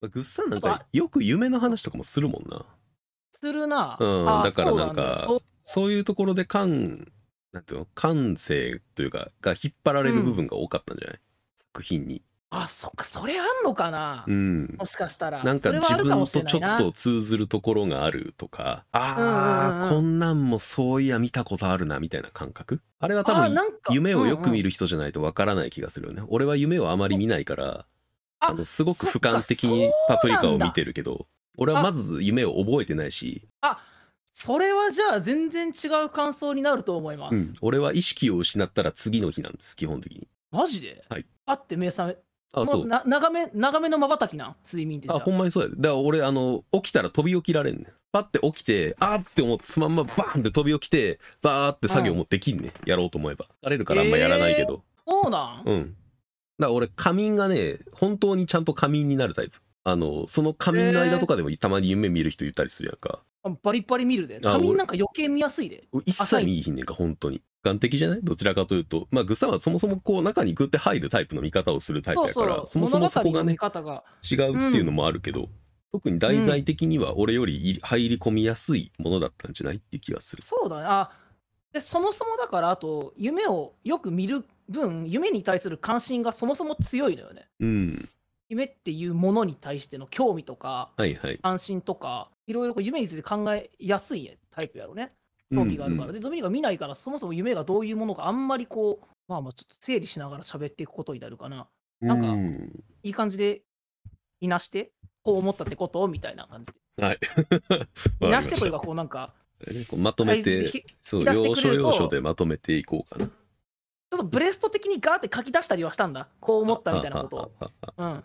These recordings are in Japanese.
まあぐっさんなんかよく夢の話とかもするもんな。するな。うんだからなんかそういうところで感、なんていうの、感性というか、が引っ張られる部分が多かったんじゃない、作品に。あ、そっか、それあんのかな、うん。もしかしたら。なんか自分とちょっと通ずるところがあるとか、ああ、こんなんもそういや見たことあるなみたいな感覚？あれは多分夢をよく見る。る人じゃないとわからない気がするよね。俺は夢をあまり見ないから、ああのすごく俯瞰的にパプリカを見てるけど、俺はまず夢を覚えてないし、あそれはじゃあ全然違う感想になると思います。うん、俺は意識を失ったら次の日なんです、基本的に。マジで？はい。あって目覚め、あ、そう。な長め、長めの瞬きなん？睡眠ってあ、ほんまにそうやで。だから俺、あの、起きたら飛び起きられんねん。パッて起きて、あーって思って、そのまんまバーンって飛び起きて、バーって作業もできんねん。やろうと思えば。疲れるからあんまやらないけど。そうなん、うん。だから俺、仮眠がね、本当にちゃんと仮眠になるタイプ。あの、その仮眠の間とかでもたまに夢見る人いたりするやんか。あバリバリ見るで。あ仮眠なんか余計見やすいで。一切見えひんねんか、本当に。眼的じゃない？どちらかというと。まあ、グッサンはそもそもこう、中にグって入るタイプの見方をするタイプやから、そ。もそもそこがね、方が。違うっていうのもあるけど、特に題材的には俺よりい入り込みやすいものだったんじゃない？っていう気がする。そうだね。あでそもそもだから、あと、夢をよく見る分、夢に対する関心がそもそも強いのよね。うん。夢っていうものに対しての興味とか、はいはい。関心とか、いろいろこう夢について考えやすいタイプやろね。興味があるから。うんうんで、ドミニカ見ないから、そもそも夢がどういうものか、あんまりこう、まあまあ、ちょっと整理しながら喋っていくことになるかな。なんかうんいい感じで、いなして、こう思ったってこと？みたいな感じで。はい。いなしてというか、こうなんか、ねこうまとめて、ひそう、要所要所でまとめていこうかな。ちょっとブレスト的にガーって書き出したりはしたんだ。こう思ったみたいなことを。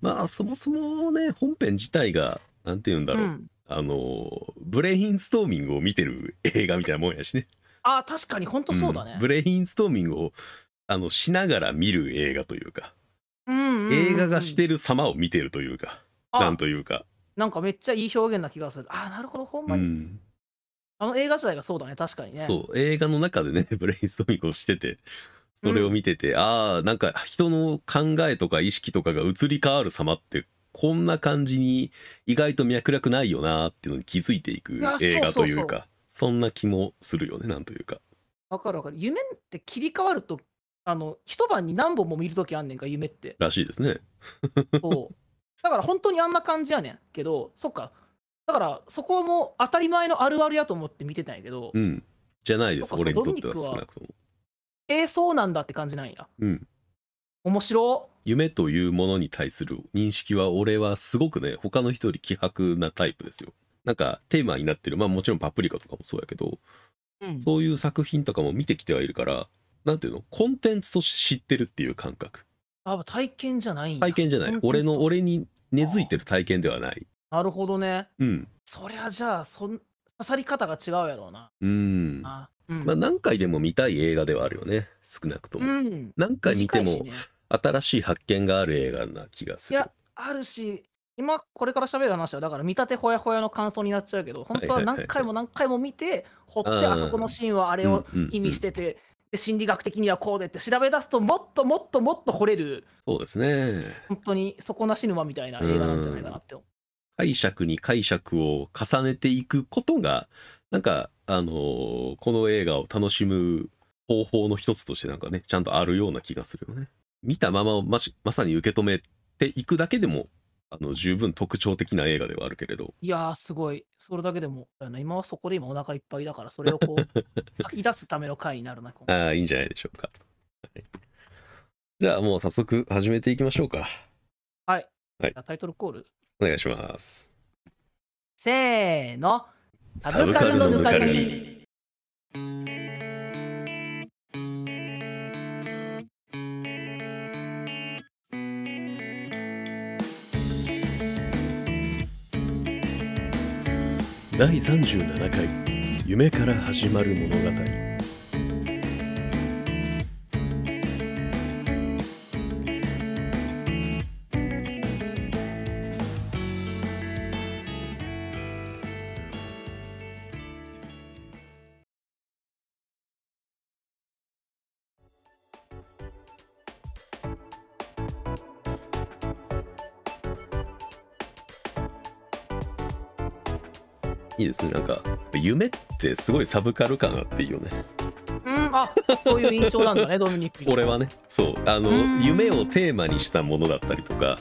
まあ、そもそもね、本編自体が、なんて言うんだろう。うん。あの、ブレインストーミングを見てる映画みたいなもんやしね。ああ、確かに本当そうだねん。ブレインストーミングをあのしながら見る映画というか、うんうんうん映画がしてる様を見てるというか、あなんというか、なんかめっちゃいい表現な気がする。ああ、なるほど、ほんうまに。ん、あの映画自体がそうだね、確かにね。そう映画の中でね ブレインストーミングをしててそれを見てて、ああなんか人の考えとか意識とかが移り変わる様ってこんな感じに意外と脈絡ないよなっていうのに気づいていくいや映画というかそんな気もするよねなんというかわかるわかる。夢って切り替わると、あの、一晩に何本も見るときあんねんか、夢って。らしいですね。そう。だから本当にあんな感じやねんけど、そっか。だからそこも当たり前のあるあるやと思って見てたんやけど、うん。じゃないです。俺にとっては少なくとも。えー、そうなんだって感じなんや。うん。面白夢というものに対する認識は俺はすごくね他の人より希薄なタイプですよ。なんかテーマになってる。まあもちろんパプリカとかもそうやけどうん。そういう作品とかも見てきてはいるからなんていうの？コンテンツとして知ってるっていう感覚。あ体験じゃない体験じゃない。俺の俺に根付いてる体験ではないなるほどね。うん。そりゃじゃあ、そん刺さり方が違うやろうな。うん。あうん。まあ何回でも見たい映画ではあるよね。少なくとも、うん、何回見ても新しい発見がある映画な気がする。いや、あるし、今これから喋る話は、だから見立てほやほやの感想になっちゃうけど、本当は何回も何回も見て、掘って、あそこのシーンはあれを意味してて、で心理学的にはこうでって調べ出すと、もっともっともっと掘れる、そうですね。本当に底なし沼みたいな映画なんじゃないかなって思う。解釈に解釈を重ねていくことがなんかあのーこの映画を楽しむ方法の一つとしてなんかねちゃんとあるような気がするよね見たままをましまさに受け止めていくだけでもあの十分特徴的な映画ではあるけれどいやー、すごい。それだけでも、あの今はそこで今お腹いっぱいだから、それをこう、吐き出すための回になるな。ああいいんじゃないでしょうか、はいじゃあもう早速始めていきましょうかはい。はいじゃあタイトルコール。お願いしますせーの。サブカルのぬかるみ。第37回夢から始まる物語なんか夢ってすごいサブカル感あっていいよね。うんあそういう印象なんだね ドミニクに。俺はね。そう。あのうん。夢をテーマにしたものだったりとか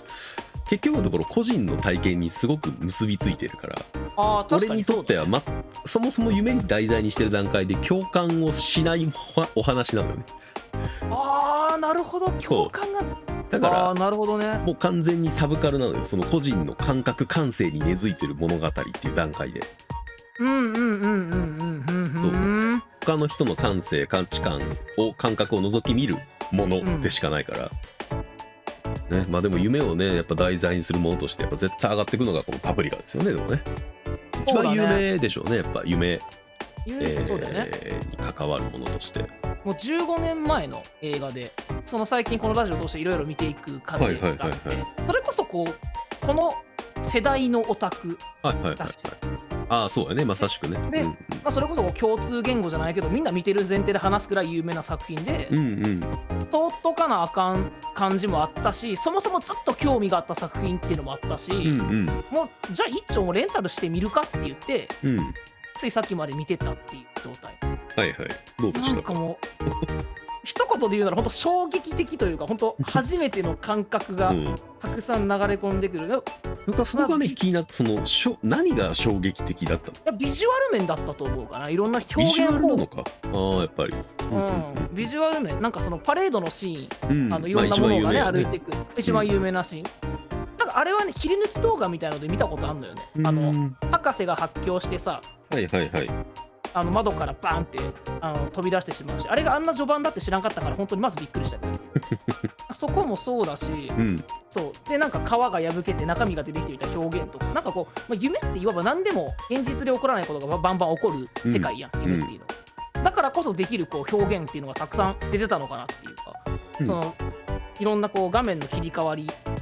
結局のところ個人の体験にすごく結びついてるからあー確俺にとっては、ま、そもそも夢に題材にしてる段階で共感をしないお話なのよね。ああなるほど。共感がだかあーなるほどね。らもう完全にサブカルなのよ。その個人の感覚感性に根付いてる物語っていう段階でうんうんうんうんうんうんうんそう他の人の感性価値観を感覚を覗き見るものでしかないから、ねまあでも夢をねやっぱ題材にするものとしてやっぱ絶対上がっていくのがこのパプリカですよねでもね一番有名でしょうねやっぱ夢、言うえーそうだよねに関わるものとしてもう15年前の映画でその最近このラジオ通していろいろ見ていく過程があって、はいはいはいそれこそこうこの世代のオタクはいはいはい、はいだし、ああそうやね。まさしくね。でまあ、それこそ共通言語じゃないけどみんな見てる前提で話すくらい有名な作品で、うんうん。うん通っとかなあかん感じもあったしそもそもずっと興味があった作品っていうのもあったし、うんうん。もうじゃあ一丁レンタルしてみるかって言ってうん。はいついさっきまで見てたっていう状態。はいどうでした？かなんかもう一言で言うなら本当衝撃的というか本当初めての感覚がうん。たくさん流れ込んでくる、いやなんかそこがまあね気になってそのしょ何が衝撃的だったの？ビジュアル面だったと思うかな。いろんな表ビジュア現方法ルなのか？ああやっぱり。うん、ビジュアル面。なんかそのパレードのシーン。うん。あのいろんなものがね,、まあ歩いていく一番有名なシーン、なんかあれはね切り抜き動画みたいので見たことあるのよね、あのうん博士が発狂してさ。はいはいはいあの窓からバーンってあの飛び出してしまうしあれがあんな序盤だって知らんかったから本当にまずびっくりした。け どそこもそうだしうん。そう。でなんか皮が破けて中身が出てきてみたいな表現とか。なんかこう、まあ、夢っていわば何でも現実で起こらないことがバンバン起こる世界やん、うん。夢っていうのは、だからこそできるこう表現っていうのがたくさん出てたのかなっていうか、うん。そのいろんなこう画面の切り替わりうん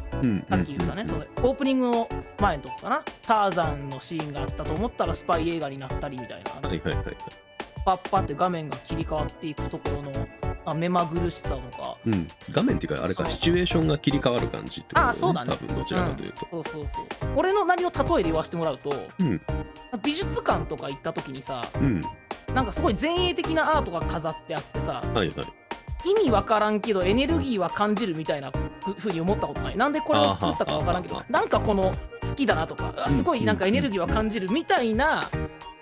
さっき言ったね、そのオープニングの前のとこかな。ターザンのシーンがあったと思ったらスパイ映画になったりみたいなはいはいはいはい。パッパって画面が切り替わっていくところのあ目まぐるしさとか。うん、画面っていうかあれかシチュエーションが切り替わる感じってことあそうだね。多分どちらかというと、うん、そうそうそう。俺の何を例えで言わせてもらうとうん。美術館とか行った時にさうん。なんかすごい前衛的なアートが飾ってあってさはいはい意味わからんけどエネルギーは感じるみたいなふふうに思ったことない？なんでこれを作ったかわからんけどなんかこの好きだなとかあすごいなんかエネルギーは感じるみたいな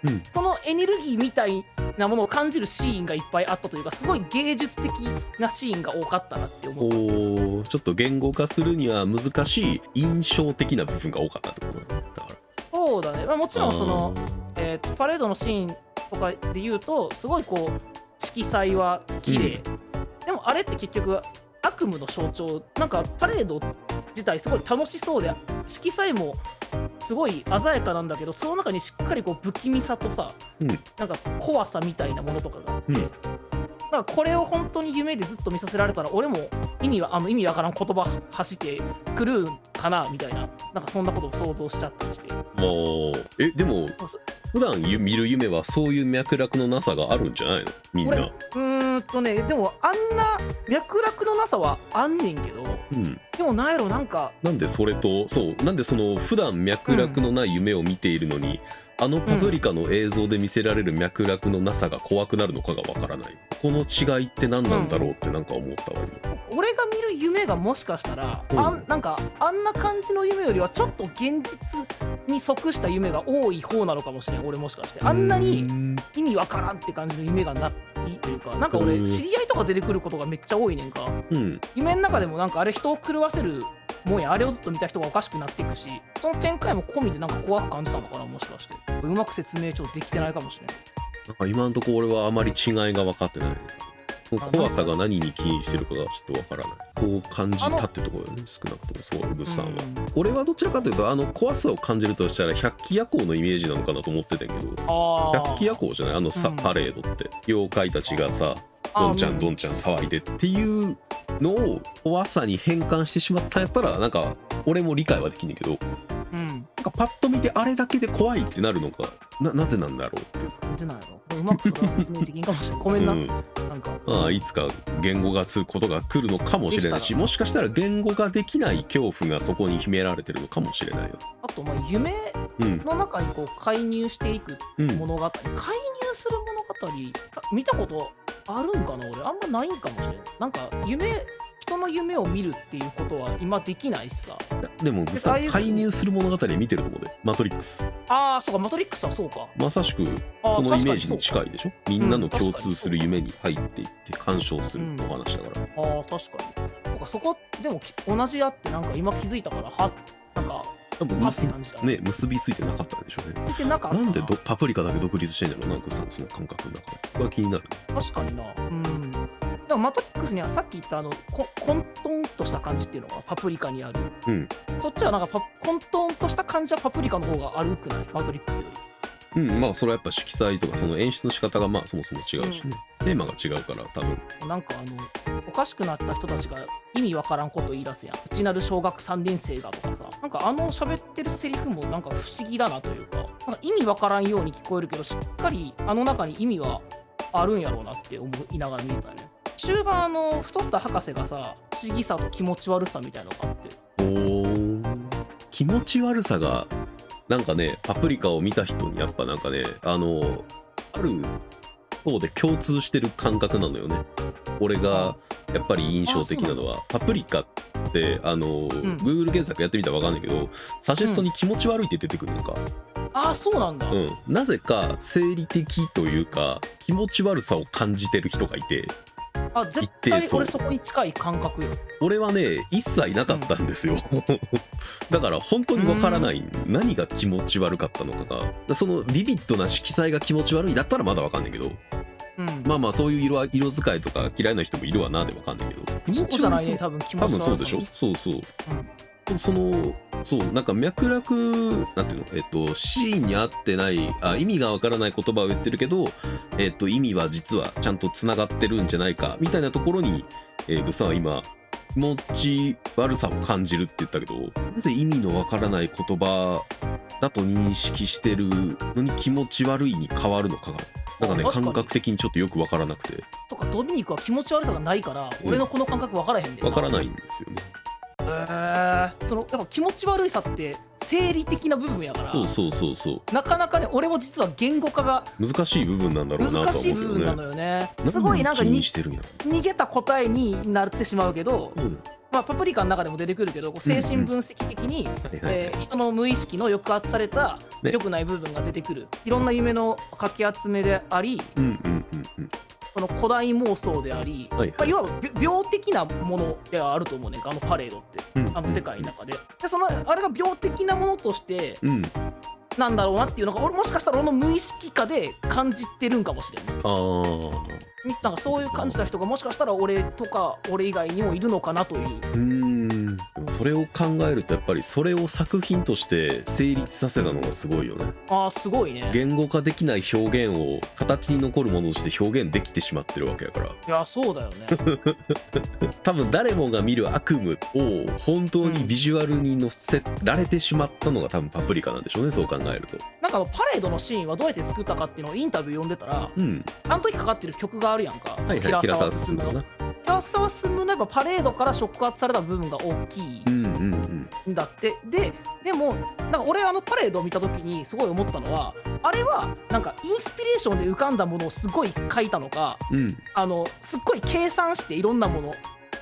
うん。そのエネルギーみたいなものを感じるシーンがいっぱいあったというかすごい芸術的なシーンが多かったなって思おった。ーちょっと言語化するには難しい印象的な部分が多かったってことだから。そうだね、まあ、もちろんその、えーとパレードのシーンとかで言うとすごいこう色彩は綺麗、でもあれって結局悪夢の象徴なんかパレード自体すごい楽しそうで色彩もすごい鮮やかなんだけどその中にしっかりこう不気味さとさ、うん。なんか怖さみたいなものとかが。あって、うんだからこれを本当に夢でずっと見させられたら俺も意味はあの意味わからん言葉走ってくるんかなみたいななんかそんなことを想像しちゃったりして。もうえでも普段ゆ見る夢はそういう脈絡のなさがあるんじゃないの？みん俺なうーんとねでもあんな脈絡のなさはあんねんけどうん。でもなんやろなんかなんでそれとそうなんでその普段脈絡のない夢を見ているのに、あのパプリカの映像で見せられる脈絡のなさが怖くなるのかがわからない。この違いって何なんだろうってなんか思ったわ今。俺が見る夢がもしかしたら、うん。あんなんかあんな感じの夢よりはちょっと現実に即した夢が多い方なのかもしれん。俺もしかして。あんなにうん。意味わからんって感じの夢がないというかなんか俺うん知り合いとか出てくることがめっちゃ多いねんか。うん。夢の中でもなんかあれ人を狂わせるもんやあれをずっと見た人がおかしくなっていくしその展開も込みでなんか怖く感じたのかなもしかして。うまく説明ちょっとできてないかもしれないなんか今のところ俺はあまり違いが分かってない怖さが何に起因してるかがちょっと分からない。そう感じたってところだよね少なくともそう物産は、うん。俺はどちらかというとあの怖さを感じるとしたら百鬼夜行のイメージなのかなと思ってたけどあ百鬼夜行じゃない？あのさ、うん。パレードって。妖怪たちがさどんちゃんどんちゃん騒いでっていうのを怖さに変換してしまったんやったらなんか俺も理解はできんねんけどうん。なんかパッと見てあれだけで怖いってなるのかななんでなんだろうっていう。なんでなんやろ？うまくそれは説明できんかもしれない。ごめんな、うん、なんかまあいつか言語化することが来るのかもしれないしたもしかしたら言語化できない恐怖がそこに秘められてるのかもしれないよ。あとまあ夢うん。の中にこう介入していくうん。物語、介入する物語あ見たことあるんかな俺。あんまないんかもしれないなんか夢人の夢を見るっていうことは今できないしさ。でもさああいう介入する物語見てるとこでマトリックス。ああそうかマトリックスはそうか。まさしくあこのイメージに近いでしょ？みんなの共通する夢に入っていって干渉するお話だから、ああ確かに。そうかそこでもき同じやってなんか今気づいたからはなんか多分結ね。結びついてなかったんでしょうね。出てなかった。なんでどパプリカだけ独立してんだろうなんかさその感覚の中で。これは気になる。確かにな。うんでもマトリックスにはさっき言ったあのこ混沌とした感じっていうのがパプリカにある、うん。そっちはなんかパ混沌とした感じはパプリカの方があるくない？マトリックスより。うんまあそれはやっぱ色彩とかその演出の仕方がまあそもそも違うしね、テーマが違うから多分。なんかあのおかしくなった人たちが意味わからんこと言い出すやん。うちなる小学3年生がとかさ。なんかあの喋ってるセリフもなんか不思議だなというか。なんか意味わからんように聞こえるけどしっかりあの中に意味はあるんやろうなって思いながら見てたよね終盤あの太った博士がさ不思議さと気持ち悪さみたいのがあって。おー。気持ち悪さがなんかねパプリカを見た人にやっぱなんかねあのある方で共通してる感覚なのよね。俺がやっぱり印象的なのはパプリカってあの、Google 検索やってみたら分かんないけどサジェストに気持ち悪いって出てくるのか、ああそうなんだ、うん。なぜか生理的というか気持ち悪さを感じてる人がいてあ絶対俺そこに近い感覚よ。俺はね一切なかったんですよ。だから本当にわからない何が気持ち悪かったのかが。そのビビッドな色彩が気持ち悪いだったらまだわかんないけど。うん。まあまあそういう色色使いとか嫌いな人もいるわなでわかんないけど。気そう持ち悪さ多分気持ち多悪さ分そうでしょ？にそうそう。うんそのそうなんか脈絡なんていうの？えっとシーンに合ってないあ意味がわからない言葉を言ってるけどえっと意味は実はちゃんとつながってるんじゃないかみたいなところにえー、グッさ今気持ち悪さを感じるって言ったけどなぜ意味のわからない言葉だと認識してるのに気持ち悪いに変わるのかがなんかね感覚的にちょっとよくわからなくて。とかドミニクは気持ち悪さがないから、うん俺のこの感覚分からへんで。わからないんですよねそのやっぱ気持ち悪いさって生理的な部分やから。そうそうそうそう。なかなかね俺も実は言語化が難しい部分なんだろうな難しい部分なのよね。すごいなんかに逃げた答えになってしまうけど、うんまあ、パプリカの中でも出てくるけど精神分析的に、人の無意識の抑圧されたね。良くない部分が出てくる、いろんな夢のかき集めでありうんうんうんうんその古代妄想であり、はいはい。まあ、いわ病的なものではあると思うねあのパレードってうん。あの世界の中で。でそのあれが病的なものとしてうんなんだろうなっていうのが俺もしかしたら俺の無意識化で感じてるんかもしれん。ないあー。なんかそういう感じた人がもしかしたら俺とか俺以外にもいるのかなという。うーん。それを考えるとやっぱりそれを作品として成立させたのがすごいよね。ああすごいね。言語化できない表現を形に残るものとして表現できてしまってるわけやから。いやそうだよね。多分誰もが見る悪夢を本当にビジュアルに載せられてしまったのが多分パプリカなんでしょうねそう考えると。なんかあのパレードのシーンはどうやって作ったかっていうのをインタビュー読んでたらうん。あの時かかってる曲があるやんか、はいはい平沢進のむな平沢進のやっぱパレードから触発された部分が大きいうんうんうん。んだって。ででもなんか俺あのパレードを見た時にすごい思ったのはあれはなんかインスピレーションで浮かんだものをすごい書いたのかうん。あのすっごい計算していろんなもの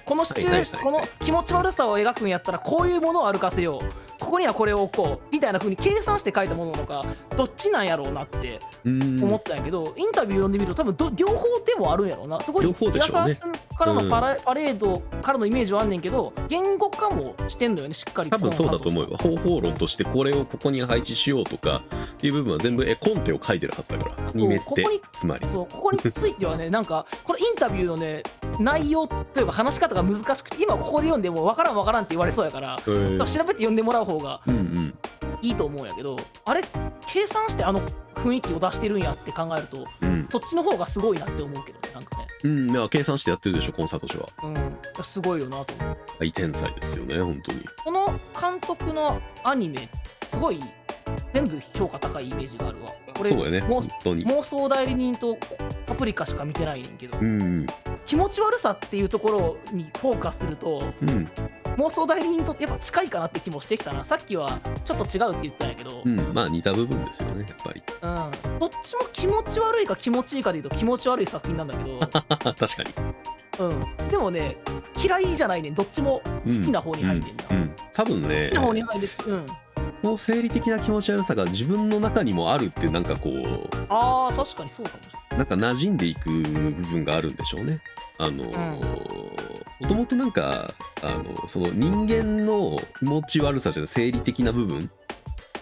このシチュエーション、この気持ち悪さを描くんやったらこういうものを歩かせよう。ここにはこれを置こうみたいな風に計算して書いたものなのかどっちなんやろうなってうん。思ったんやけど、インタビュー読んでみると多分ど両方でもあるんやろうな。すごい両方でしねからのパラ,、パレードからのイメージはあんねんけど言語化もしてんのよねしっかり多分そうだと思うよ。よ方法論としてこれをここに配置しようとかっていう部分は全部絵コンテを書いてるはずだから。アニメってここにつまり。そうここについてはね なんかこれインタビューのね内容というか話し方が難しくて今ここで読んでも分からん分からんって言われそうやから調べて読んでもらう方がうんうんいいと思うんやけどあれ計算してあの雰囲気を出してるんやって考えるとうん。そっちの方がすごいなって思うけどねなんかね。うんいや計算してやってるでしょコンサート氏は。うん。すごいよなと思う。大天才ですよね本当に。この監督のアニメすごい全部評価高いイメージがあるわ。俺そうやね。妄本当に。妄想代理人とパプリカしか見てないねんけど、うん気持ち悪さっていうところにフォーカスするとうん。妄想代理人とやっぱ近いかなって気もしてきたな。さっきはちょっと違うって言ったんやけど、うん。まあ似た部分ですよねやっぱり。うん、どっちも気持ち悪いか気持ちいいかで言うと気持ち悪い作品なんだけど、確かに。うん、でもね嫌いじゃないねん。どっちも好きな方に入ってんだ、うん。うん。多分ね。好きな方に入るし、うん、その生理的な気持ち悪さが自分の中にもあるってなんかこうあー確かにそうかもしれない。なんか馴染んでいく部分があるんでしょうね。あのもともとなんかあのその人間の気持ち悪さじゃない生理的な部分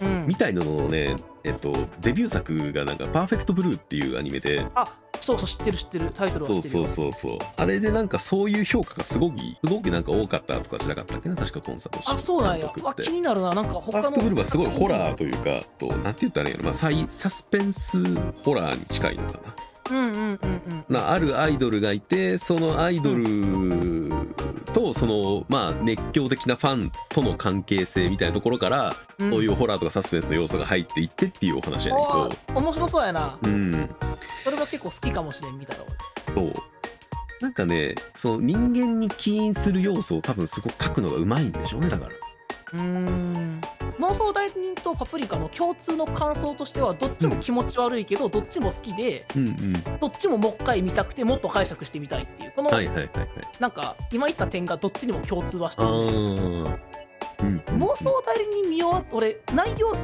うん。みたいなのをね、えっと、デビュー作がなんか「パーフェクトブルー」っていうアニメで。あそうそう知ってる知ってる。タイトルは知そうってるよそう。そうそうあれでなんかそういう評価がすごくすごくなんか多かったとかじゃなかったっけな。確かコンサートあそうなんや。気になるな。なんかパー他のフェクトブルーはすごいホラーというかとなんて言ったらいいの、まあ、サイサスペンスホラーに近いのかなうんうんうんうん。なあるアイドルがいてそのアイドルとそのまあ熱狂的なファンとの関係性みたいなところから、うんそういうホラーとかサスペンスの要素が入っていってっていうお話やねんけあどー面白そうやな。うん。それは結構好きかもしれんみたいなそう。なんかねその人間に起因する要素を多分すごく書くのがうまいんでしょうねだからうーん。妄想代理人とパプリカの共通の感想としてはどっちも気持ち悪いけど、どっちも好きでうんうん。どっちももう一回見たくてもっと解釈してみたいっていうこの、はいはいはいはい。なんか今言った点がどっちにも共通はしてあるうん妄想代理人見終わっ俺内容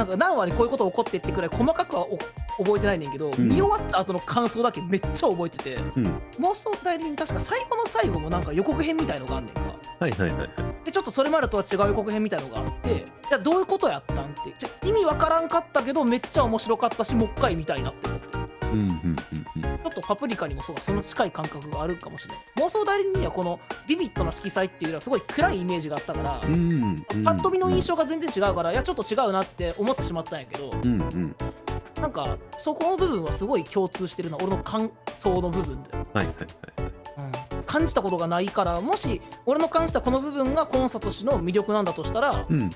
なんか何話にこういうこと起こってってくらい細かくはお覚えてないねんけど、ん。見終わった後の感想だけめっちゃ覚えててうん。妄想代理人確か最後の最後もなんか予告編みたいのがあんねんか。はいはいはいはい。でちょっとそれまでとは違う予告編みたいのがあってじゃあどういうことやったんって。意味わからんかったけどめっちゃ面白かったしもう一回見たいなって思って。ちうんうんうんうん。ょっとパプリカにもそうかその近い感覚があるかもしれない。妄想代理人にはこのビビッドな色彩っていうのはすごい暗いイメージがあったから、うんうんパッと見の印象が全然違うからいやちょっと違うなって思ってしまったんやけどうんうんなんかそこの部分はすごい共通してるな俺の感想の部分で、はいはいはいうん、感じたことがないからもし俺の感じたこの部分がコンサト氏の魅力なんだとしたらうん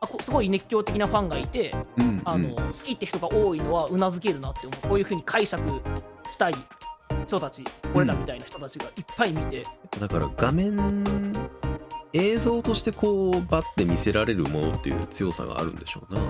あこすごい熱狂的なファンがいてうんあの、好きって人が多いのはうなずけるなって思う。こういうふうに解釈したい人たち俺らみたいな人たちがいっぱい見て、だから画面映像としてこうバッて見せられるものっていう強さがあるんでしょうな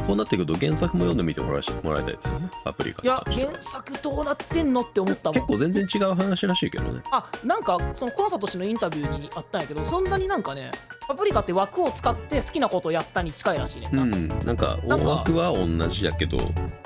こうなってくると原作も読んでみてもらいもらいたいですよね。パプリカいや原作どうなってんのって思ったもん。結構全然違う話らしいけどね。あなんかそのコンサート氏のインタビューにあったんやけどそんなになんかねパプリカって枠を使って好きなことをやったに近いらしいねんうな、んなんか枠は同じやけど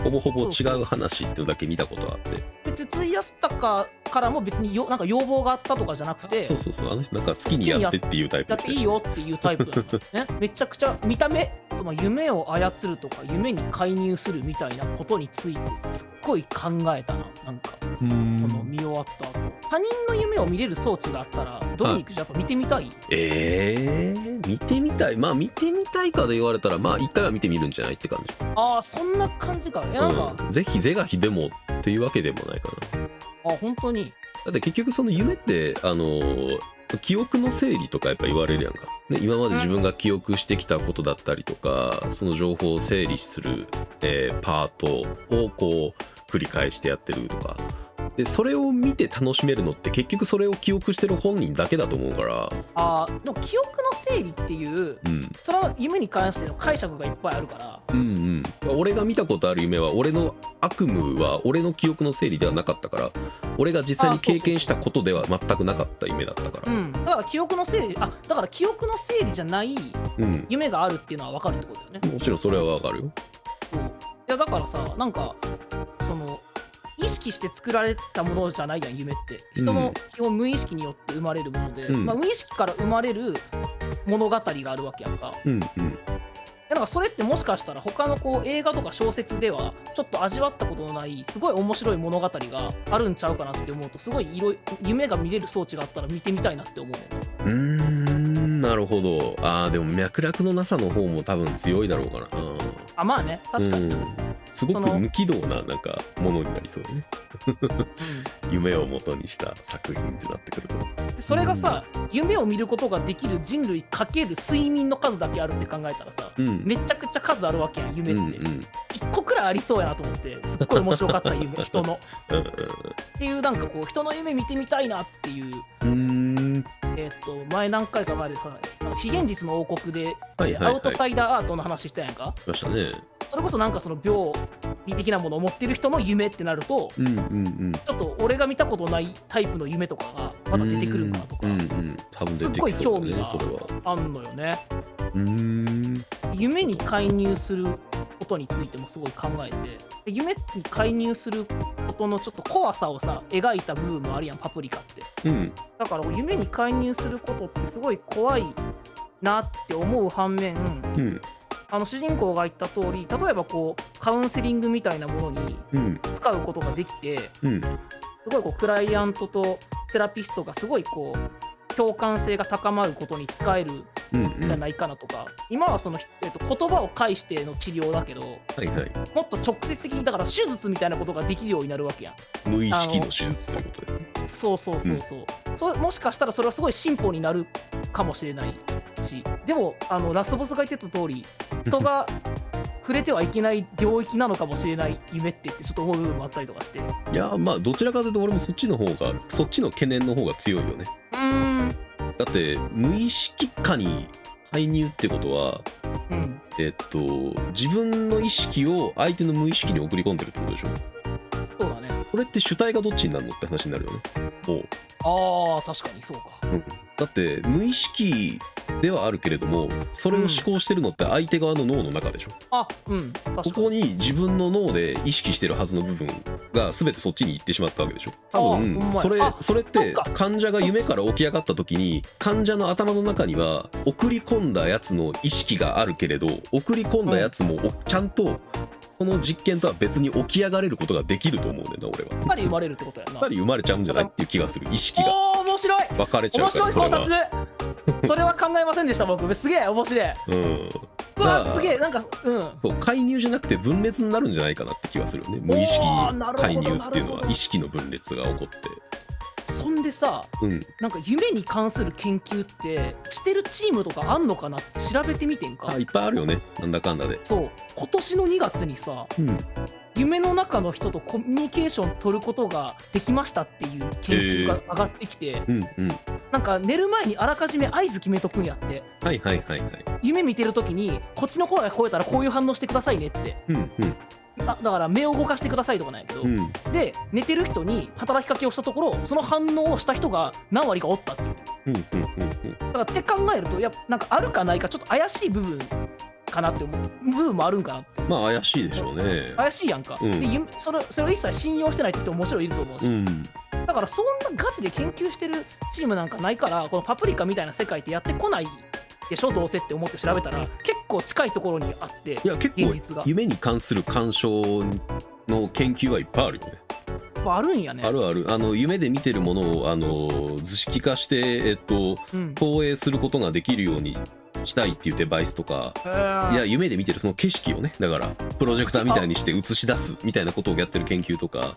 ほぼほぼ違う話っていうのだけ見たことあって。で筒井康隆からも別によなんか要望があったとかじゃなくてそうそうそう。あの人なんか好きにやってっていうタイプ。やっていいよっていうタイプね。めちゃくちゃ見た目とまあ夢を操るとか夢に介入するみたいなことについてすっごい考えたな。なんかうこのん見終わった後。他人の夢を見れる装置があったらドミニクやっぱ見てみたい。えー、見てみたい？まあ見てみたいかで言われたらまあ一回は見てみるんじゃないって感じ。ああそんな感じか。いやなんか、うん、ぜひ是が非でもっていうわけでもないかな。あ本当に。だって結局その夢ってあのー記憶の整理とかやっぱ言われるやんか、ね、今まで自分が記憶してきたことだったりとかその情報を整理する、えーパートをこう繰り返してやってるとか。でそれを見て楽しめるのって結局それを記憶してる本人だけだと思うから。あーでも記憶の整理っていううん。それは夢に関しての解釈がいっぱいあるから。うんうん。俺が見たことある夢は俺の悪夢は俺の記憶の整理ではなかったから俺が実際に経験したことでは全くなかった夢だったから。うん。だから記憶の整理あだから記憶の整理じゃないうん。夢があるっていうのは分かるってことだよね。もちろんそれはわかるよ。そういやだからさなんかその意識して作られたものじゃないやん夢って。人うん。の基本無意識によって生まれるもので、うん。まあ、無意識から生まれる物語があるわけやんか。うんうん。なんかそれってもしかしたら他のこう映画とか小説ではちょっと味わったことのないすごい面白い物語があるんちゃうかなって思うとすごいいろい夢が見れる装置があったら見てみたいなって思う。ねうーんなるほど。あーでも脈絡のなさの方も多分強いだろうから。なあまあね。確かに、うん。すごく無軌道ななんかものになりそうだね。夢を元にした作品ってなってくると。でそれがさ、夢を見ることができる人類かける睡眠の数だけあるって考えたらさうん。めちゃくちゃ数あるわけやん夢うんって、うんうん。一個くらいありそうやなと思ってすっごい面白かった夢人の。うんっていうなんかこう人の夢見てみたいなっていううんうんえっと前何回か前でさあの非現実の王国で、はいはいはい。アウトサイダーアートの話したやんか。来ましたね。それこそなんかその病理的なものを持ってる人の夢ってなるとうんうんうん。ちょっと俺が見たことないタイプの夢とかがまた出てくるんかなとかうんうん多分出てきそうだねそれは。あんのよね。うーん。夢に介入することについてもすごい考えてで夢に介入することのちょっと怖さをさ描いた部分もあるやんパプリカって。うん。だから夢に介入することってすごい怖いなって思う反面うんあの主人公が言った通り例えばこうカウンセリングみたいなものにうん。使うことができてうん。すごいこうクライアントとセラピストがすごいこう共感性が高まることに使えるうんん。じゃないかなとか、今はその、えっと言葉を介しての治療だけどはいはい。もっと直接的にだから手術みたいなことができるようになるわけやん。無意識の手術ということでね。そうそうそうそう、それもしかしたらそれはすごい進歩になるかもしれないし。でもあのラスボスが言ってた通り人が 触れてはいけない領域なのかもしれない夢ってってちょっと思う部分もあったりとかして。ういやまあどちらかというと俺もそっちの方がそっちの懸念の方が強いよねだって無意識下に介入ってことはうん。えっと自分の意識を相手の無意識に送り込んでるってことでしょ？そうだね。これって主体がどっちになるのって話になるよね。もう。あー確かにそうか。だって無意識ではあるけれどもそれを思考してるのって相手側の脳の中でしょ、あうん。確かに。ここに自分の脳で意識してるはずの部分が全てそっちに行ってしまったわけでしょ？多あほんまや。分それあそれってそっか。患者が夢から起き上がった時に患者の頭の中には送り込んだやつの意識があるけれど送り込んだやつもおちゃんとその実験とは別に起き上がれることができると思うねんな俺は。ややっぱり生まれるってことやな。っぱり生まれちゃうんじゃない？っていう気がする意識が。おー面白い。分かれちゃ面うから白い考それは。察 それは考えませんでした僕。すげえ面白い。うん。うわまあすげえなんかうん。そう介入じゃなくて分裂になるんじゃないかなって気がするよね。無意識おーなるほど介入っていうのは意識の分裂が起こって。そんでさうん。なんか夢に関する研究ってしてるチームとかあんのかなって調べてみてんか？あいっぱいあるよね。なんだかんだで。そう。今年の2月にさうん夢の中の人とコミュニケーション取ることができましたっていう研究が上がってきて、うんうん。なんか寝る前にあらかじめ合図決めとくんやって。はいはいはいはい。夢見てる時にこっちの声が聞こえたらこういう反応してくださいねって。うんうん。あだから目を動かしてくださいとかなんやけど、うん。で寝てる人に働きかけをしたところその反応をした人が何割かおったっていう。ねうんうんうんうん。だからって考えるとやっぱなんかあるかないかちょっと怪しい部分かなって思う部分もあるんかな。ってまあ怪しいでしょうね。怪しいやんか、うん。で夢それそれを一切信用してないって人ももちろんいると思うし、うん。だからそんなガチで研究してるチームなんかないからこのパプリカみたいな世界ってやってこないでしょどうせって思って調べたら結構近いところにあっていや結構現実が。夢に関する干渉の研究はいっぱいあるよね。あるんやね。あるある。あの夢で見てるものをあの図式化してえっとうん。投影することができるようにしたいっていうデバイスとかいや夢で見てるその景色をねだからプロジェクターみたいにして映し出すみたいなことをやってる研究とか。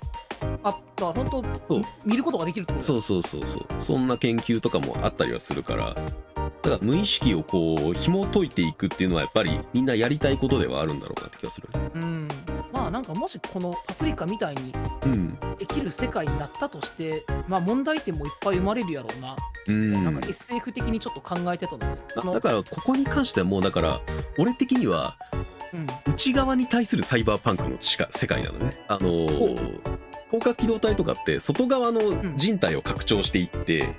あだから本当そう。見ることができるってこと？そうそうそうそう。そんな研究とかもあったりはするから。だから無意識をこう紐解いていくっていうのはやっぱりみんなやりたいことではあるんだろうなって気がする。うんまあなんかもしこのパプリカみたいにうん。できる世界になったとしてまあ問題点もいっぱい生まれるやろうな、うん。なんか SF 的にちょっと考えてたのねあのだだからここに関してはもうだから俺的にはうん。内側に対するサイバーパンクの世界なのね。あのー広角機動隊とかって外側の人体を拡張していって、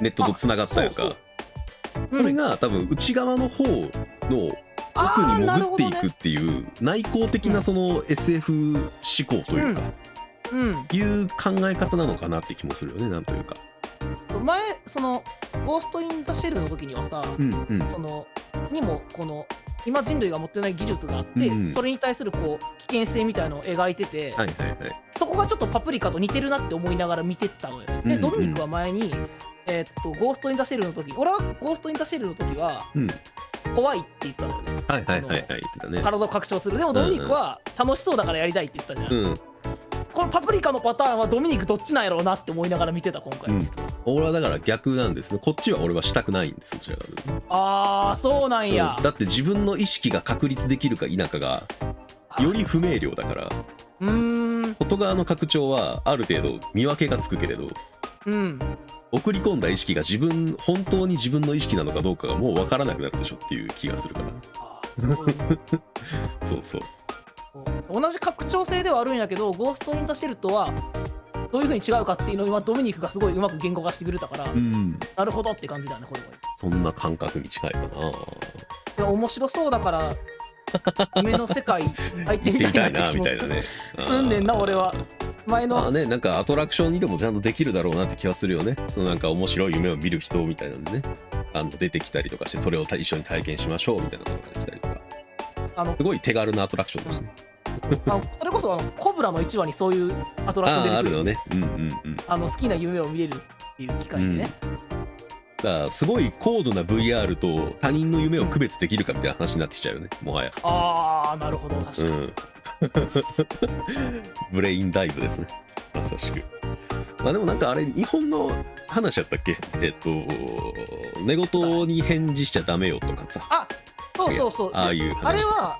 ネットとつながったやんか。あそうそれが多分内側の方の奥に潜っていくっていう内向的なその SF 思考というか、うんいう考え方なのかなって気もするよねなんというか。前その「ゴースト・イン・ザ・シェル」の時にはさ、うんうん。そのにもこの今人類が持ってない技術があって、うんそれに対するこう危険性みたいのを描いてて、はいはいはい。そこがちょっとパプリカと似てるなって思いながら見てったのよ。ね。で、うんうん。ドミニクは前に、えーっとゴースト・イン・ザ・シェルの時俺はゴースト・イン・ザ・シェルの時はうん怖いって言ったのよね。はいはいはいはい言ってたね。体を拡張する。でもドミニクは楽しそうだからやりたいって言ったじゃん、うんこのパプリカのパターンはドミニクどっちなんやろうなって思いながら見てた今回。うん。俺はだから逆なんですね。こっちは俺はしたくないんですどちらかというとああそうなんや、うん。だって自分の意識が確立できるか否かがより不明瞭だから。うーん。外側の拡張はある程度見分けがつくけれど。うん送り込んだ意識が自分本当に自分の意識なのかどうかがもう分からなくなるでしょっていう気がするから。そうそう。同じ拡張性ではあるんやけどゴースト・イン・ザ・シェルトはどういうふうに違うかっていうのを今ドミニクがすごいうまく言語化してくれたから、うん。なるほどって感じだねこれは。そんな感覚に近いかな。いや面白そうだから 夢の世界入ってみたいなみたいなね。すんねんな俺は前の。まあねなんかアトラクションにでもちゃんとできるだろうなって気はするよね。そのなんか面白い夢を見る人みたいなんでね。あの出てきたりとかしてそれを一緒に体験しましょうみたいなのができたりとか。あのすごい手軽なアトラクションですね。あそれこそあのコブラの1話にそういうアトラクションあああるのね。うんうんうん。あの好きな夢を見れるっていう機会でね、だからすごい高度な VR と他人の夢を区別できるかみたいな話になってきちゃうよね。もはや。ああなるほど。確かに、うん ブレインダイブですね。まさしく。まあでもなんかあれ日本の話やったっけ？えっと寝言に返事しちゃダメよとかさ。あそうそうそう。ああでいう話。あれは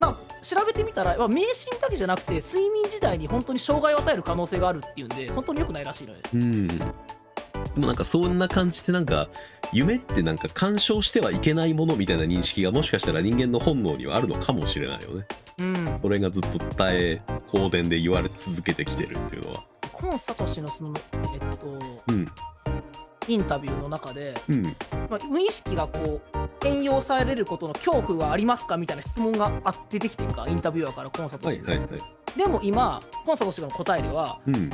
な調べてみたらまあ迷信だけじゃなくて睡眠時代に本当に障害を与える可能性があるっていうんで本当に良くないらしいのよね。うんでもなんかそんな感じでなんか夢ってなんか干渉してはいけないものみたいな認識がもしかしたら人間の本能にはあるのかもしれないよね。うん。それがずっと伝え公伝で言われ続けてきてるっていうのは。コンサトシのそのえっとうん。インタビューの中で、うん。まあ、無意識がこう変容されることの恐怖はありますかみたいな質問があ出てきてるかインタビュアーからコンサトシに、はいはいはい。でも今コンサトシの答えではうん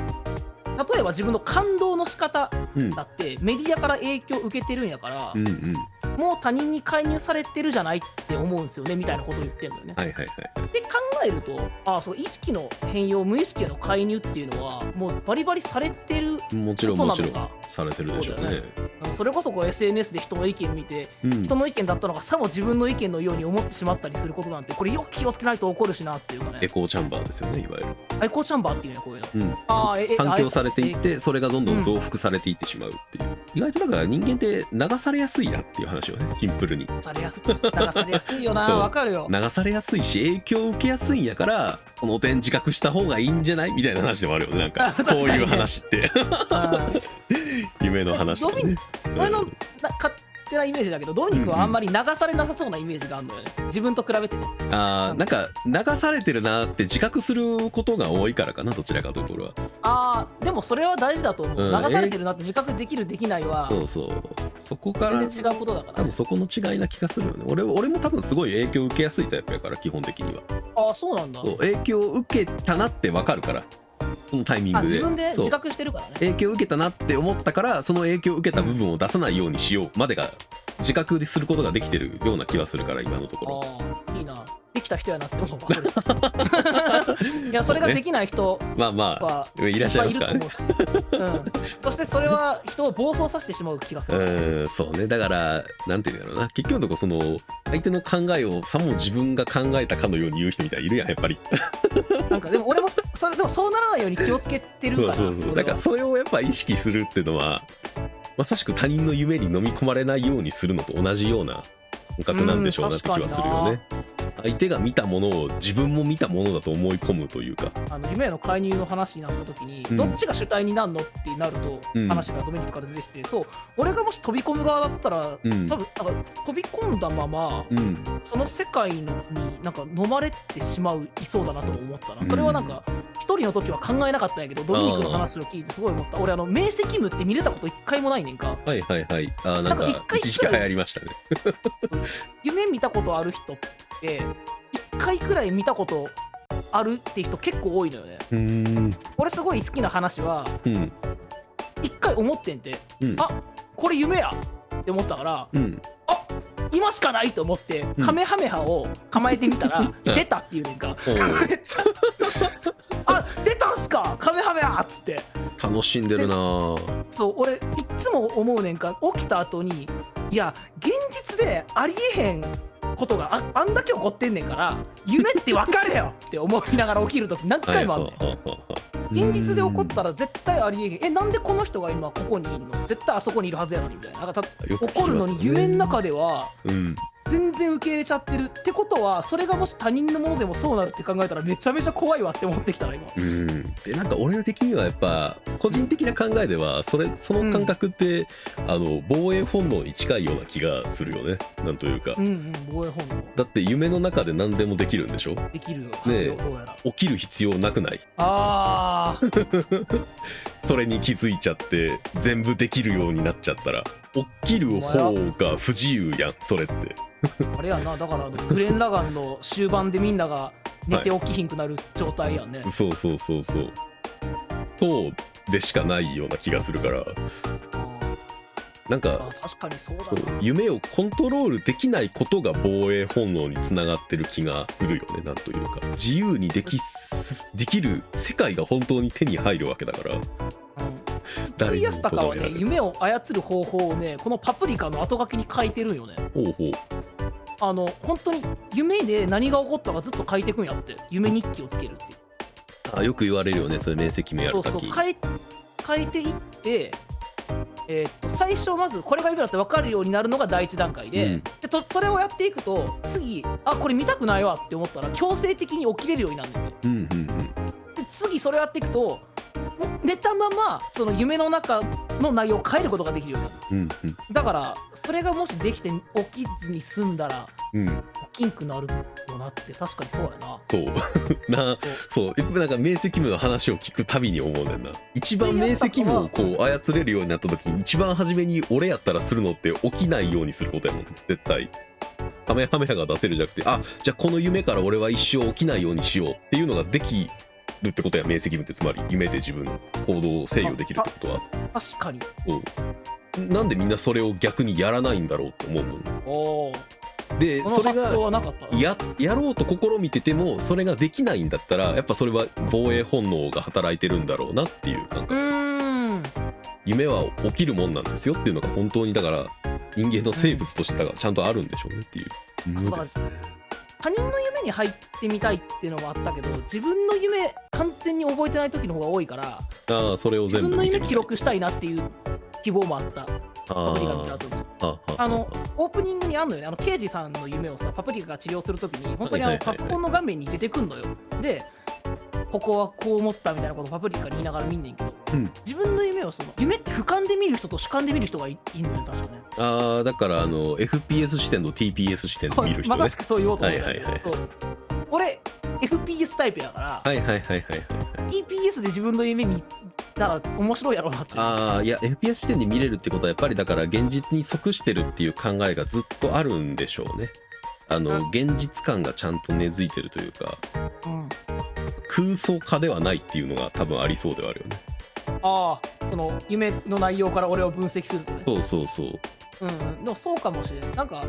例えば自分の感動の仕方うん。だってメディアから影響を受けてるんやから、うんうん。もう他人に介入されてるじゃないって思うんですよねみたいなことを言ってるのよね。はいはいはい。で考えるとあそう意識の変容無意識への介入っていうのはもうバリバリされてるもちろんもちろんされてるでしょうねそれこそこう SNS で人の意見見てうん。人の意見だったのがさも自分の意見のように思ってしまったりすることなんてこれよく気をつけないと起こるしなっていうかエねコーチャンバーですよねいわゆる。アイコーチャンバーっていうねこういうの。うん。あーええ反響されていっあてそれがどんどん増幅されていってしまうっていう。意外とだから人間って流されやすいやっていう話をねシンプルに。流されやすい。流されやすいよなそう。わかるよ。流されやすいし影響を受けやすいんやからその点自覚した方がいいんじゃないみたいな話でもあるよねなんか。ね。こういう話って。うん。夢の話ね俺の勝手なイメージだけどドミニクはあんまり流されなさそうなイメージがあるのよね。自分と比べてね。あーなんか。流されてるなって自覚することが多いからかなどちらかというと俺は。あーでもそれは大事だと思う、うん流されてるなって自覚できるできな。いはそうそう。そこから全然違うことだから多分そこの違いな気がするよね。俺俺も多分すごい影響を受けやすいタイプやから基本的には。ああそうなんだ。そう影響を受けたなって分かるからそのタイミングで。あ自分で自覚してるからね。影響を受けたなって思ったからその影響を受けた部分を出さないようにしようまでが自覚することができてるような気はするから今のところ。ああいいな。できた人やなって思う いやそれができない人まあまはいいらっしゃいますからね。うん、そしてそれは人を暴走させてしまう気がすうる、ーんそうね。だからなんていうんだろうな。結局のとこその相手の考えをさも自分が考えたかのように言う人みたいいるやんやっぱり。なんかでも俺もそそれでもそうならないように気をつけてるから。そうそう。そうだからそれをやっぱ意識するっていうのはまさしく他人の夢に飲み込まれないようにするのと同じような感覚なんでしょうなって気はするよね相手が見たものを自分も見たものだと思い込むというか。あの夢への介入の話になった時に、うん。どっちが主体になるのってなると、うん。話がドミニクから出てきてそう俺がもし飛び込む側だったら、うん。多分なんか飛び込んだままうん。その世界のになんか飲まれてしまういそうだなと思ったな。それはなんか一人の時は考えなかったんやけどドミニクの話を聞いてすごい思った。俺あの明晰夢って見れたこと一回もないねんか。はいはいはい。あーなんか一時期流行りましたね。夢見たことある人って一回くらい見たことあるって人結構多いのよね。俺すごい好きな話はうん。一回思ってんて。うん。あこれ夢や。って思ったからうん。今しかないと思ってうん。カメハメハを構えてみたら 出たっていうねんか。めっちゃあ出たんすか？カメハメハっつって。楽しんでるなぁ。そう俺いっつも思うねんか。起きた後にいや現実でありえへんことがああんだけ起こってんねんから夢って分かれよって思いながら起きる時何回もあんねん。現実で起こったら絶対ありえへん。えなんでこの人が今ここにいるの？絶対あそこにいるはずやのにみたいな。なんか起こるのに夢の中ではうん全然受け入れちゃってるってことはそれがもし他人のものでもそうなるって考えたらめちゃめちゃ怖いわって思ってきたら今。うん、でなんか俺的にはやっぱ個人的な考えではそれその感覚って、あの防衛本能に近いような気がするよね。なんというか、うんうん防衛本能。だって夢の中で何でもできるんでしょ？できるよはずよねえ。どうやら。起きる必要なくない？あー それに気づいちゃって全部できるようになっちゃったら起きる方が不自由やんそれって。あれやなだからグレン・ラガンの終盤でみんなが寝て起きひんくなる状態やんね、そうそうそうそう。そうでしかないような気がするからなんか夢をコントロールできないことが防衛本能につながってる気がするよねなんというか。自由にできすできる世界が本当に手に入るわけだから。うん。誰にも筒井康隆はね夢を操る方法をねこのパプリカの後書きに書いてるんよね。ほうほう。あの本当に夢で何が起こったかずっと書いてくんやって。夢日記をつけるっていう。あよく言われるよねそれ面積目やるとき。そう。書い書いていってえーっと最初まずこれが夢だって分かるようになるのが第一段階で,、うん。でとそれをやっていくと次あこれ見たくないわって思ったら強制的に起きれるようになるんだって。うんうんうん。で次それをやっていくと寝たままその夢の中の内容を変えることができるようになるうんだからそれがもしできて起きずに済んだらうん。うん起きんくなるよなって確かにそうやな。そう。なそう。なんか明晰夢の話を聞くたびに思うねんな。一番明晰夢をこう操れるようになった時に一番初めに俺やったらするのって起きないようにすることやもん絶対。カメハメハが出せるじゃなくてあじゃあこの夢から俺は一生起きないようにしようっていうのができるってことや明晰夢ってつまり夢で自分の行動を制御できるってことは確かにそうなんでみんなそれを逆にやらないんだろうと思うもんおおでそれがややろうと試みててもそれができないんだったらやっぱそれは防衛本能が働いてるんだろうなっていう感覚夢は起きるもんなんですよっていうのが本当にだから人間の生物としてがちゃんとあるんでしょうねっていうものですね他人の夢に入ってみたいっていうのもあったけど自分の夢完全に覚えてない時の方が多いからああそれを自分の夢記録したいなっていう希望もあった。あパプリカ見たー後に。あのオープニングにあんのよね。あの刑事さんの夢をさパプリカが治療するときに本当にあのパソコンの画面に出てくんのよ。でここはこう思ったみたいなことをパプリカに言いながら見んねんけど、うん。自分の夢をその夢って俯瞰で見る人と主観で見る人がいいんのよ確かね。あーだからあの FPS 視点と TPS 視点で見る人ね。まさしくそう言おうと思ったはいはいはい。はいそう。俺 FPS タイプやから、はいはいはいはい TPS で自分の夢見たら面白いやろうなってああいや FPS 視点で見れるってことはやっぱりだから現実に即してるっていう。考えがずっとあるんでしょうねあのうん現実感がちゃんと根付いてるというかうん、空想化ではないっていうのが多分ありそうではあるよね。ああその夢の内容から俺を分析するとね。そうそうそう。うん、でもそうかもしれない。なんか、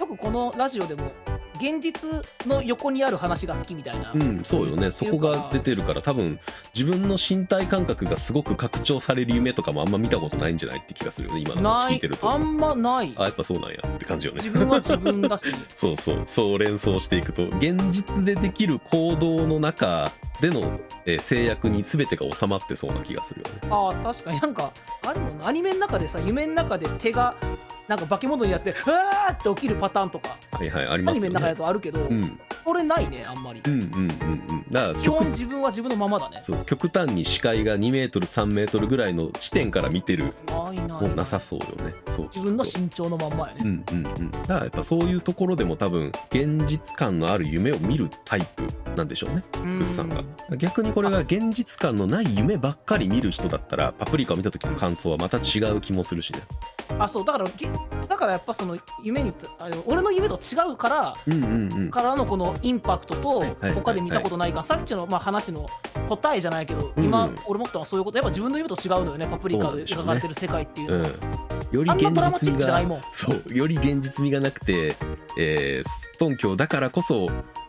よくこのラジオでも、現実の横にある話が好きみたいな。うんそうよね。そこが出てるから多分自分の身体感覚がすごく拡張される夢とかもあんま見たことないんじゃないって気がするよね。今の話聞いてる、と。あんまない。あやっぱそうなんやって感じよね。自分は自分だし。そうそう。そう連想していくと現実でできる行動の中での、えー制約に全てが収まってそうな気がするよね。ああ、確かに。なんか、あるもんな。アニメの中でさ、夢の中で手が、なんか化け物になって、うわーって起きるパターンとか、はいはいありアますよね。ニメの中だとあるけど、うん。これないね、あんまり。う。んうんうんうん。だから基本極自分は自分のままだね。そう極端に視界が2メートル3メートルぐらいの地点から見てるないなもなさそうよね。そう。自分の身長のまんまやね。うんうんうん。だからやっぱそういうところでも多分現実感のある夢を見るタイプなんでしょうね。うん。グッさんが逆にこれが現実感のない夢ばっかり見る人だったらパプリカを見た時の感想はまた違う気もするしね。あ、そう、だから、げだからやっぱその夢に、あの俺の夢と違うから、うんうんうん。からのこのインパクトと他で見たことないからさっきのまあ話の答えじゃないけどうん。今俺思ったのはそういうこと。やっぱ自分の夢と違うのよねパプリカで描かれてる世界っていううん。のはより現実味がそうより現実味がなくて、えー、ストン教だからこそ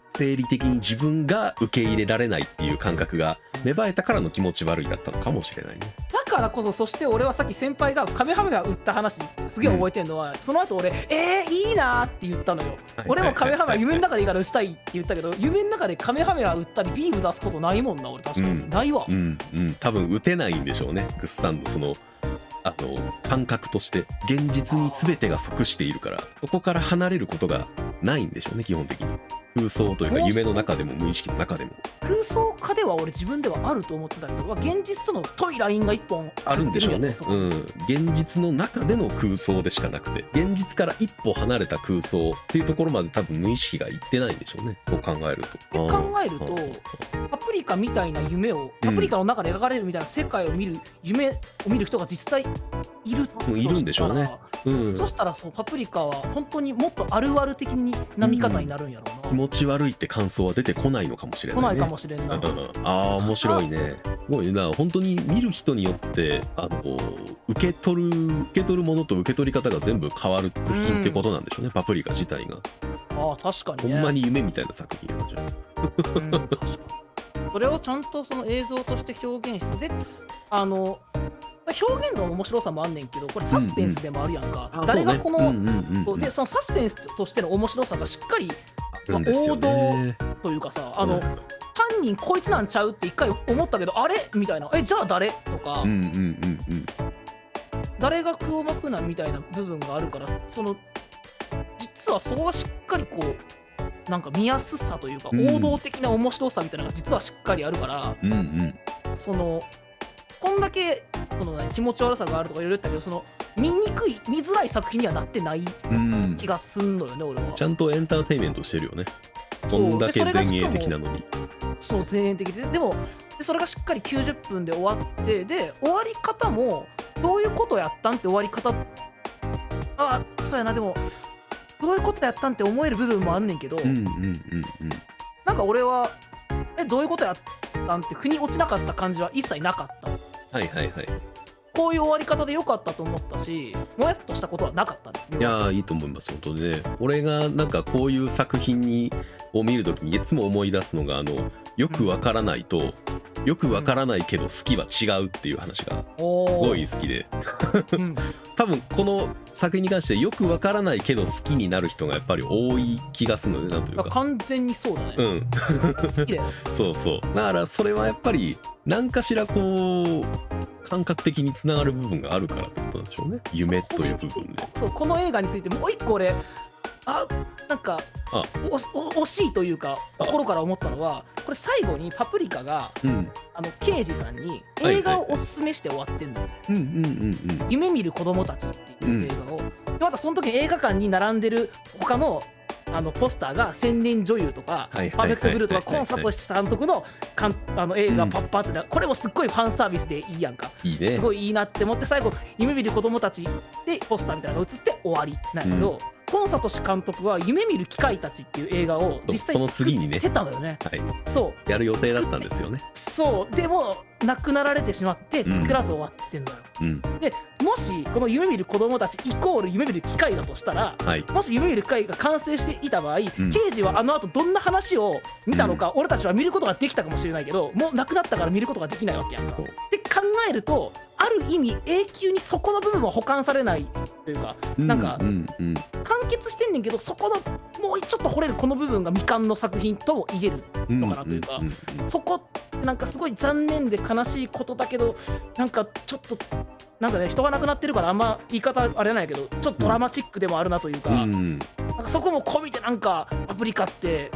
生理的に自分が受け入れられないっていう感覚が芽生えたからの気持ち悪いだったのかもしれないね。だからこそそして俺はさっき先輩がカメハメハ打った話すげえ覚えてるのは、その後俺「えー、いいな」って言ったのよ、はい。俺もカメハメハ夢の中でいいから打ちたいって言ったけど夢の中でカメハメハ打ったりビーム出すことないもんな俺確かに、うん。ないわ、うんうん。多分打てないんでしょうねグッさんのそのあの感覚として。現実に全てが即しているからそこから離れることがないんでしょうね基本的に空想というか夢の中でも無意識の中でも。空想家では俺自分ではあると思ってたけど現実との太いラインが一本あるんでしょうねうん。現実の中での空想でしかなくて現実から一歩離れた空想っていうところまで多分無意識がいってないんでしょうね。こう考えると。で考えるとパプリカみたいな夢をパプリカの中で描かれるみたいな世界を見る夢を見る人が実際いる。うんいるんでしょうね。うん。そしたらそうパプリカは本当にもっとあるある的な見方になるんやろうな、気持ち悪いって感想は出てこないのかもしれない、ね、来ないかもしれんな、うんああ面白いね。すごいな本当に見る人によってあの受け取る受け取るものと受け取り方が全部変わる作品ってことなんでしょうね、パプリカ自体が。ああ確かにね。ほんまに夢みたいな作品なんじゃんうん確かに。それをちゃんとその映像として表現してであの表現の面白さもあんねんけどこれサスペンスでもあるやんか、あ誰がこの、そうんうんうんうん。でそのサスペンスとしての面白さがしっかりあるんですよねというかさあの、うん犯人こいつなんちゃうって一回思ったけどあれ？みたいな。えじゃあ誰？とか、うんうんうんうん。誰が黒幕なんみたいな部分があるからその実はそこがしっかりこうなんか見やすさというか、うん。王道的な面白さみたいなのが実はしっかりあるからうんうん。そのこんだけその、ね、気持ち悪さがあるとかいろいろ言ったけどその見にくい見づらい作品にはなってないうん。気がすんのよね俺は。ちゃんとエンターテインメントしてるよね。こそう。んだけ前衛的なのに。そう前衛的で。でもでそれがしっかり90分で終わってで終わり方もどういうことやったんって終わり方あそうやなでもどういうことやったんって思える部分もあんねんけど、うんうんうんうん。なんか俺はえどういうことやったんって腑に落ちなかった感じは一切なかったはいはいはい。こういう終わり方でよかったと思ったしもやっとしたことはなかったねいやーいいと思います本当にね。俺がなんかこういう作品にを見るときにいつも思い出すのがあのよくわからないと、よくわからないけど好きは違うっていう話がすごい好きで。うん 多分この作品に関してよくわからないけど好きになる人がやっぱり多い気がするのでなんというか。完全にそうだね、うん。好きだよ。そうそう。だからそれはやっぱり何かしらこう感覚的につながる部分があるからってことなんでしょうね。夢という部分で。そうこの映画についてもう一個俺あなんかあ。おお惜しいというか心から思ったのはこれ最後にパプリカがうん。あの刑事さんにはい映画をおすすめして終わってんの夢見る子供たちっていう映画を、でまたその時に映画館に並んでる他のあのポスターが千年女優とか、パーフェクトブルーとか、コンサート監督のかんあの映画うん。パッパーってな、これもすっごいファンサービスでいいやんか。いいね。すごいいいなって思って最後夢見る子供たちでポスターみたいなのが映って終わりなんやけど、うんコンサート監督は夢見る機械たちっていう映画を実際にねってたのよね。はい。そう。やる予定だったんですよね。そう。でも亡くなられてしまって作らず終わってんのよ。うん。もしこの夢見る子供たちイコール夢見る機械だとしたらはい。もし夢見る機械が完成していた場合、ん。刑事はあの後どんな話を見たのか、俺たちは見ることができたかもしれないけどもう亡くなったから見ることができないわけやんか。って考えるとある意味永久にそこの部分は保管されないというかなんか完結してんねんけどそこのもうちょっと掘れるこの部分が未完の作品とも言えるうんのかなというかそこなんかすごい残念で悲しいことだけどなんかちょっとなんかね人が亡くなってるからあんま言い方あれないけどちょっとドラマチックでもあるなというか,、うんなんかそこも込みでなんかパプリカって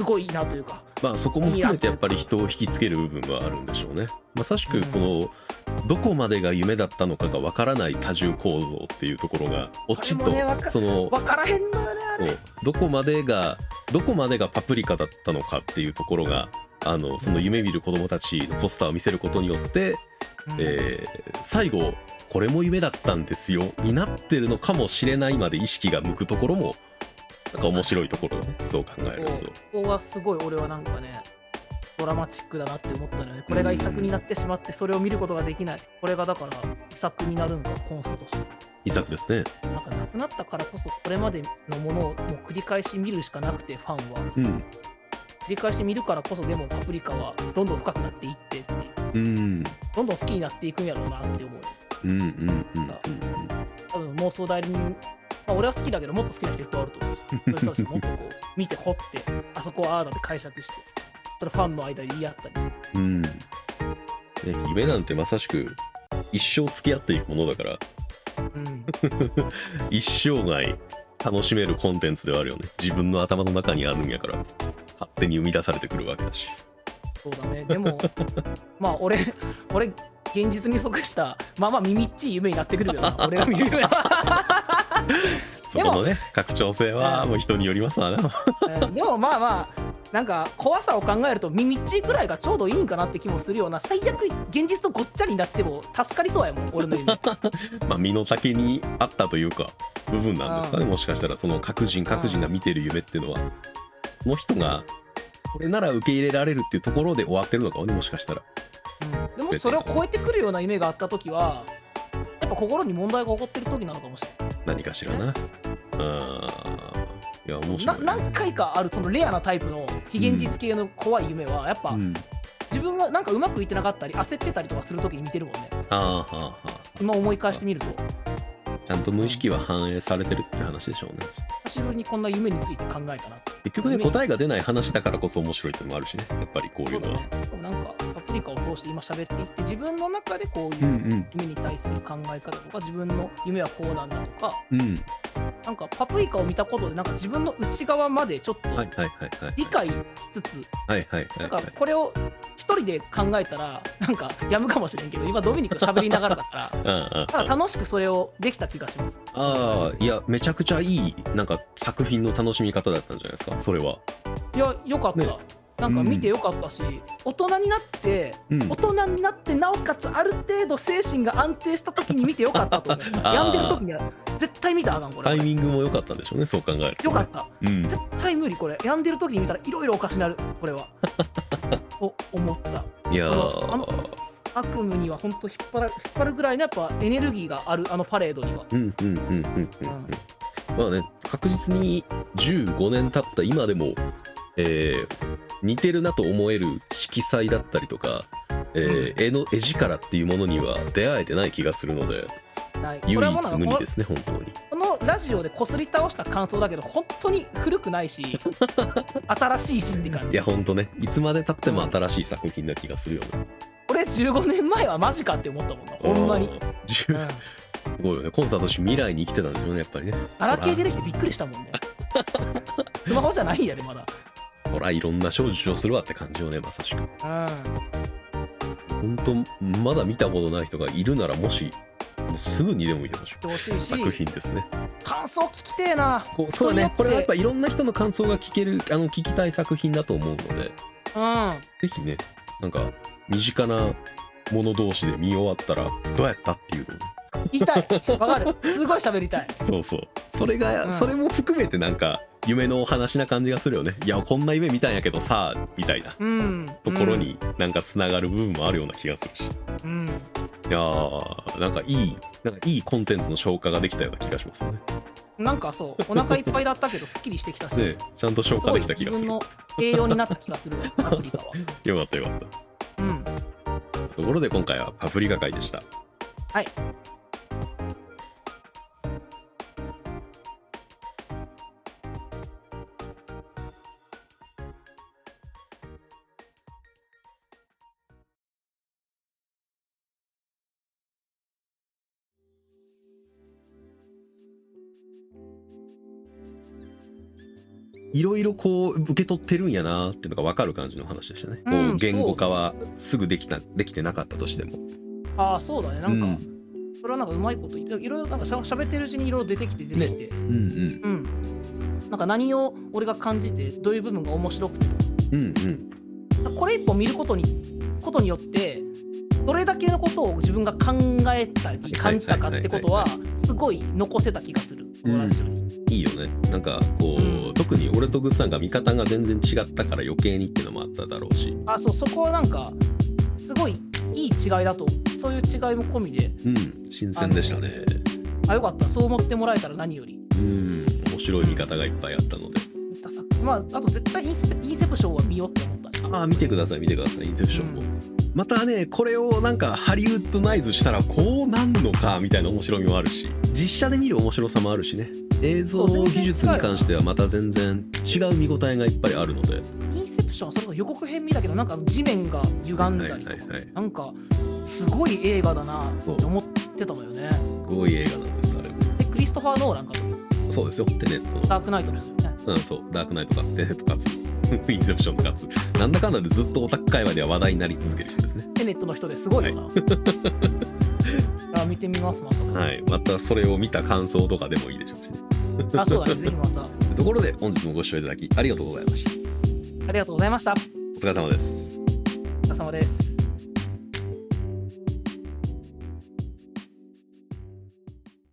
すごいなというか。まあそこも含めてやっぱり人を引きつける部分はあるんでしょうね。まさしくこのどこまでが夢だったのかがわからない多重構造っていうところがオチとその分からへんのよねあれ。どこまでがどこまでがパプリカだったのかっていうところがあのその夢見る子供たちのポスターを見せることによって、うん。えー最後これも夢だったんですよになってるのかもしれないまで意識が向くところもなんか面白いところよねそう考えると。ここはすごい俺はなんかねドラマチックだなって思ったのよね。これが遺作になってしまってそれを見ることができない。これがだから遺作になるんかコンサートして遺作ですね。なんかなくなったからこそこれまでのものをもう繰り返し見るしかなくてファンは。うん。繰り返し見るからこそでもパプリカはどんどん深くなっていってっていう。うん。どんどん好きになっていくんやろうなって思う。うんうんうんうん。多分妄想代理人まあ俺は好きだけどもっと好きな人いっぱいあると。思 うそういう人たちもっとこう見て掘ってあそこはああだって解釈してそれファンの間で言い合ったり。うん、ね、夢なんてまさしく一生付き合っていくものだから。うん。一生涯楽しめるコンテンツではあるよね。自分の頭の中にあるんやから勝手に生み出されてくるわけだし。そうだね。でも まあ俺俺現実に即したまあまあ耳っちい夢になってくるけどな。俺が見る夢は そこのね拡張性はもう人によりますわな。うん。でもまあまあなんか怖さを考えると耳っちいくらいがちょうどいいんかなって気もするような最悪現実とごっちゃになっても助かりそうやもん俺の夢。まあ身の丈にあったというか部分なんですかねもしかしたらその各人各人が見てる夢っていうのは。その人がこれなら受け入れられるっていうところで終わってるのかもねもしかしたら。うん。でもそれを超えてくるような夢があった時はやっぱ心に問題が起こってる時なのかもしれない何かしらな。あー。いや面白い、ね、な何回かあるそのレアなタイプの非現実系の怖い夢はやっぱうん、自分がなんかうまくいってなかったり焦ってたりとかする時に見てるもんね。あーはーはー。今思い返してみるとちゃんと無意識は反映されてるって話でしょうね。久しぶりにこんな夢について考えたな結局ね答えが出ない話だからこそ面白いってのもあるしね。やっぱりこういそうのは。ね。なんかパプリカを通して今喋っていって自分の中でこういううん夢に対する考え方とか自分の夢はこうなんだとかうんうんなんかパプリカを見たことでなんか自分の内側までちょっと理解しつつないんはいかこれを一人で考えたらなんかやむかもしれんけど今ドミニクと喋りながらだから うん楽しくそれをできた気がします。ああいやめちゃくちゃいいなんか作品の楽しみ方だったんじゃないですかそれは。いやよかった、ねなんか見てよかったし、大人になってうん。大人になってなおかつある程度精神が安定した時に見てよかったと思う。病んでる時には絶対見たらあかんこれ。タイミングも良かったんでしょうねそう考えるとよかったうん絶対無理。これ病んでる時に見たらいろいろおかしなる。これは。と思った。いやあーの悪夢には本当引っ張る引っ張るぐらいのやっぱエネルギーがあるあのパレードには。うんうんうんうんうん。うん。まあね確実に15年経った今でも、えー似てるなと思える色彩だったりとか、えー絵の絵力っていうものには出会えてない気がするので唯一無二ですね本当に。このラジオでこすり倒した感想だけど本当に古くないし 新しいしって感じ。いや本当ね。いつまで経っても新しい作品な気がするよね。俺15年前はマジかって思ったもんなほんまに、うんう10ん、すごいよね。コンサートし未来に生きてたんでしょうねやっぱりね。ガラケー出てきてびっくりしたもんね。スマホじゃないんやでまだほらいろんな賞受賞するわって感じよねまさしく。うん。本当まだ見たことない人がいるならもしもうすぐにでもいいでほしい。してほしいし作品ですね。感想聞きてえな。こうそうだね。これはやっぱいろんな人の感想が聞けるあの聞きたい作品だと思うので。うん。ぜひねなんか身近なもの同士で見終わったらどうやったっていうのをね言い。わかる。すごい喋りたい。そうそう。それが、うん。それも含めてなんか夢のお話な感じがするよね。いやこんな夢見たんやけどさみたいな。うん。ところになんかつながる部分もあるような気がするし、うん、いやーなんかいいなんかいいコンテンツの消化ができたような気がしますよね。なんかそう。お腹いっぱいだったけどすっきりしてきたし、ねちゃんと消化できた気がする。自分の栄養になった気がする。わパプリカは。よかったよかった。うん。ところで今回はパプリカ会でした。はいいろいろこう受け取ってるんやなっていうのが分かる感じの話でしたね、うんこう言語化はすぐできたできてなかったとしても。ああそうだね。なんか、うん。それはなんかうまいこといろいろなんかしゃ喋ってるうちにいろいろ出てきて出てきて、うんうんなんか何を俺が感じてどういう部分が面白くて。うんうん。うんこれ一本見ることにことによってどれだけのことを自分が考えたり感じたかってことはすごい残せた気がする。このラジオに。いいよね。なんかこう、うん特に俺とグッさんが見方が全然違ったから余計にっていうのもあっただろうし。あそうそこはなんかすごいいい違いだとそういう違いも込みで。うん新鮮でしたね。あよかった。そう思ってもらえたら何より。うん面白い見方がいっぱいあったので。まああと絶対インセプションは見ようってああ見てください見てくださいインセプションも、またねこれをなんかハリウッドナイズしたらこうなんのかみたいな面白みもあるし実写で見る面白さもあるしね。映像技術に関してはまた全然違う見応えがいっぱいあるので。インセプションはそれこそ予告編見たけどなんか地面が歪んだりとか、はいはいはい。なんかすごい映画だなって思ってたのよね。すごい映画なんですあれ。もでクリストファー・ノーランかとそうですよテネットの。ダークナイトですよね。うんそう。ダークナイトかつテネットかつ インセプションとかつ。なんだかんだでずっとオタク界隈では話題になり続ける人ですね。テネットの人ですごいよな、あ見てみますまた、はいまたそれを見た感想とかでもいいでしょうし。ねあそうだねぜひまた。ところで本日もご視聴いただきありがとうございました。ありがとうございました。お疲れ様です。お疲れ様です